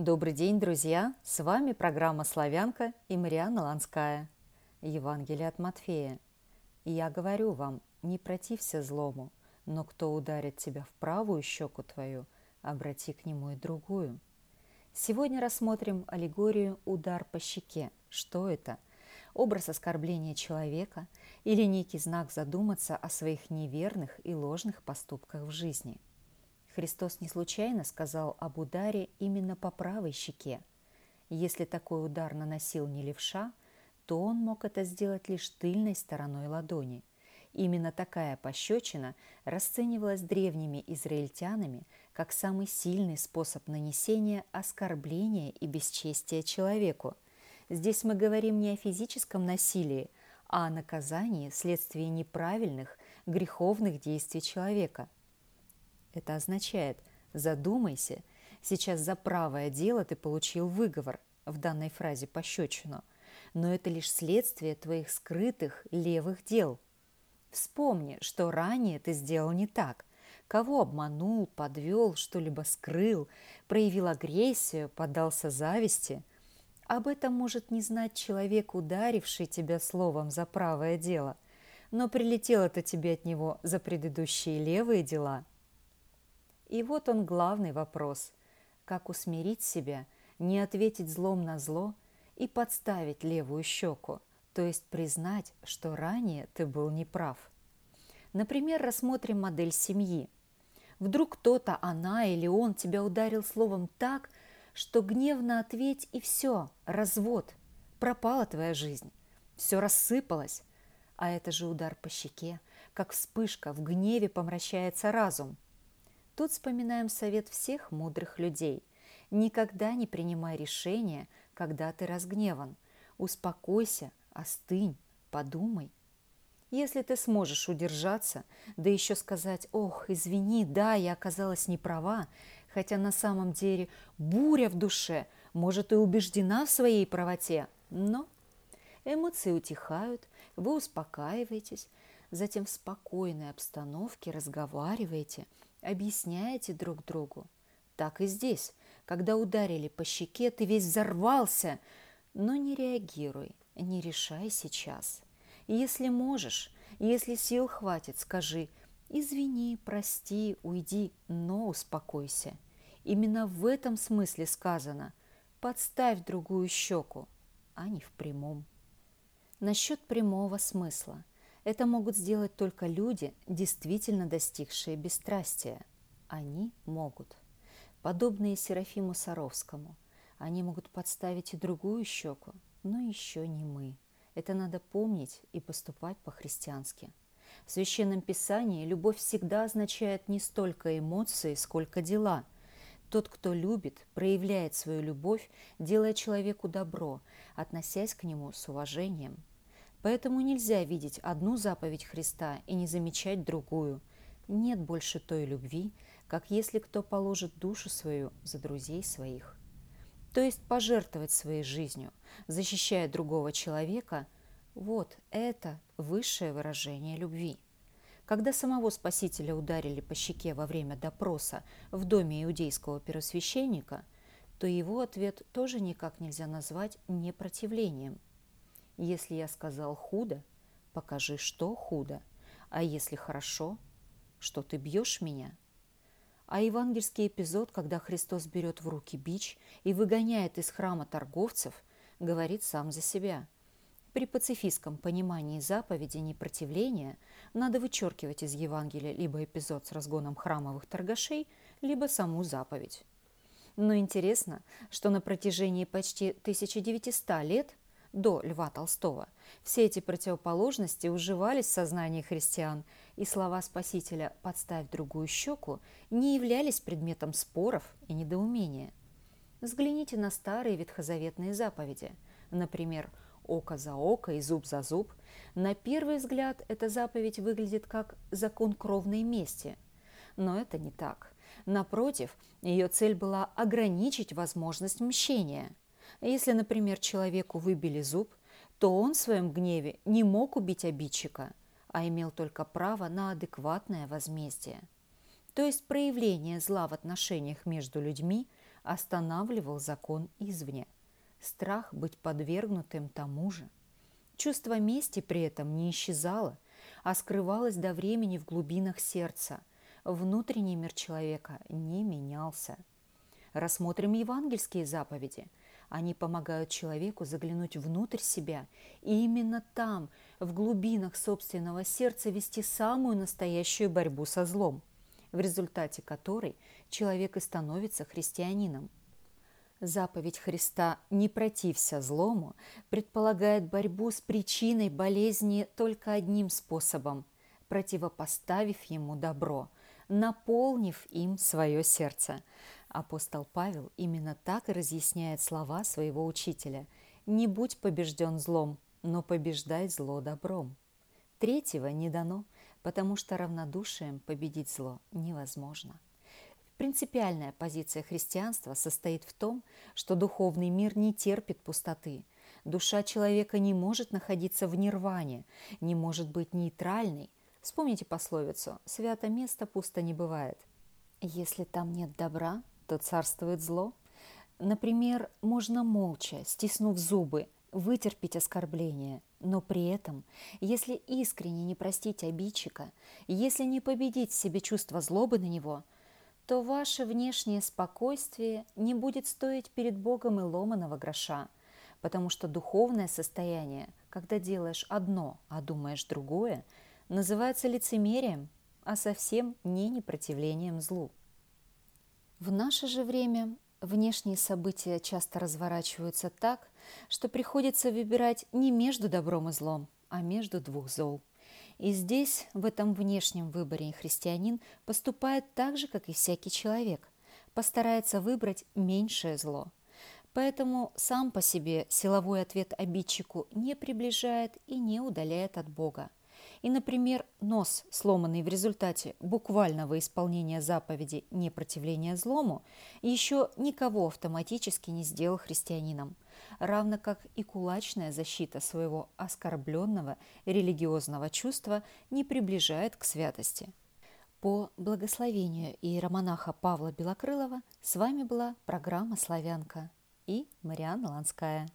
Добрый день, друзья! С вами программа «Славянка» и Марианна Ланская. Евангелие от Матфея. И я говорю вам, не протився злому, но кто ударит тебя в правую щеку твою, обрати к нему и другую. Сегодня рассмотрим аллегорию «Удар по щеке». Что это? Образ оскорбления человека или некий знак задуматься о своих неверных и ложных поступках в жизни – Христос не случайно сказал об ударе именно по правой щеке. Если такой удар наносил не левша, то он мог это сделать лишь тыльной стороной ладони. Именно такая пощечина расценивалась древними израильтянами как самый сильный способ нанесения оскорбления и бесчестия человеку. Здесь мы говорим не о физическом насилии, а о наказании вследствие неправильных, греховных действий человека – это означает «задумайся, сейчас за правое дело ты получил выговор» в данной фразе пощечину, но это лишь следствие твоих скрытых левых дел. Вспомни, что ранее ты сделал не так, кого обманул, подвел, что-либо скрыл, проявил агрессию, поддался зависти. Об этом может не знать человек, ударивший тебя словом за правое дело, но прилетело это тебе от него за предыдущие левые дела – и вот он главный вопрос. Как усмирить себя, не ответить злом на зло и подставить левую щеку, то есть признать, что ранее ты был неправ. Например, рассмотрим модель семьи. Вдруг кто-то, она или он тебя ударил словом так, что гневно ответь и все, развод, пропала твоя жизнь, все рассыпалось. А это же удар по щеке, как вспышка, в гневе помрачается разум – Тут вспоминаем совет всех мудрых людей. Никогда не принимай решения, когда ты разгневан. Успокойся, остынь, подумай. Если ты сможешь удержаться, да еще сказать «Ох, извини, да, я оказалась не права», хотя на самом деле буря в душе, может, и убеждена в своей правоте, но эмоции утихают, вы успокаиваетесь, затем в спокойной обстановке разговариваете – объясняете друг другу. Так и здесь. Когда ударили по щеке, ты весь взорвался. Но не реагируй, не решай сейчас. Если можешь, если сил хватит, скажи «извини, прости, уйди, но успокойся». Именно в этом смысле сказано «подставь другую щеку», а не в прямом. Насчет прямого смысла. Это могут сделать только люди, действительно достигшие бесстрастия. Они могут. Подобные Серафиму Саровскому. Они могут подставить и другую щеку, но еще не мы. Это надо помнить и поступать по-христиански. В Священном Писании любовь всегда означает не столько эмоции, сколько дела. Тот, кто любит, проявляет свою любовь, делая человеку добро, относясь к нему с уважением – Поэтому нельзя видеть одну заповедь Христа и не замечать другую. Нет больше той любви, как если кто положит душу свою за друзей своих. То есть пожертвовать своей жизнью, защищая другого человека, вот это высшее выражение любви. Когда самого Спасителя ударили по щеке во время допроса в доме иудейского первосвященника, то его ответ тоже никак нельзя назвать непротивлением – если я сказал худо, покажи, что худо, а если хорошо, что ты бьешь меня. А евангельский эпизод, когда Христос берет в руки бич и выгоняет из храма торговцев, говорит сам за себя. При пацифистском понимании заповеди непротивления надо вычеркивать из Евангелия либо эпизод с разгоном храмовых торгашей, либо саму заповедь. Но интересно, что на протяжении почти 1900 лет до Льва Толстого. Все эти противоположности уживались в сознании христиан, и слова Спасителя «подставь другую щеку» не являлись предметом споров и недоумения. Взгляните на старые ветхозаветные заповеди. Например, «око за око» и «зуб за зуб». На первый взгляд эта заповедь выглядит как закон кровной мести. Но это не так. Напротив, ее цель была ограничить возможность мщения – если, например, человеку выбили зуб, то он в своем гневе не мог убить обидчика, а имел только право на адекватное возмездие. То есть проявление зла в отношениях между людьми останавливал закон извне. Страх быть подвергнутым тому же. Чувство мести при этом не исчезало, а скрывалось до времени в глубинах сердца. Внутренний мир человека не менялся. Рассмотрим евангельские заповеди. Они помогают человеку заглянуть внутрь себя и именно там, в глубинах собственного сердца, вести самую настоящую борьбу со злом, в результате которой человек и становится христианином. Заповедь Христа «Не протився злому» предполагает борьбу с причиной болезни только одним способом – противопоставив ему добро, наполнив им свое сердце. Апостол Павел именно так и разъясняет слова своего учителя «Не будь побежден злом, но побеждай зло добром». Третьего не дано, потому что равнодушием победить зло невозможно. Принципиальная позиция христианства состоит в том, что духовный мир не терпит пустоты. Душа человека не может находиться в нирване, не может быть нейтральной. Вспомните пословицу «свято место пусто не бывает». Если там нет добра, то царствует зло. Например, можно молча, стиснув зубы, вытерпеть оскорбление, но при этом, если искренне не простить обидчика, если не победить в себе чувство злобы на него – то ваше внешнее спокойствие не будет стоить перед Богом и ломаного гроша, потому что духовное состояние, когда делаешь одно, а думаешь другое, называется лицемерием, а совсем не непротивлением злу. В наше же время внешние события часто разворачиваются так, что приходится выбирать не между добром и злом, а между двух зол. И здесь, в этом внешнем выборе, христианин поступает так же, как и всякий человек, постарается выбрать меньшее зло. Поэтому сам по себе силовой ответ обидчику не приближает и не удаляет от Бога. И, например, нос, сломанный в результате буквального исполнения заповеди непротивления злому, еще никого автоматически не сделал христианином – равно как и кулачная защита своего оскорбленного религиозного чувства не приближает к святости. По благословению иеромонаха Павла Белокрылова с вами была программа «Славянка» и Марианна Ланская.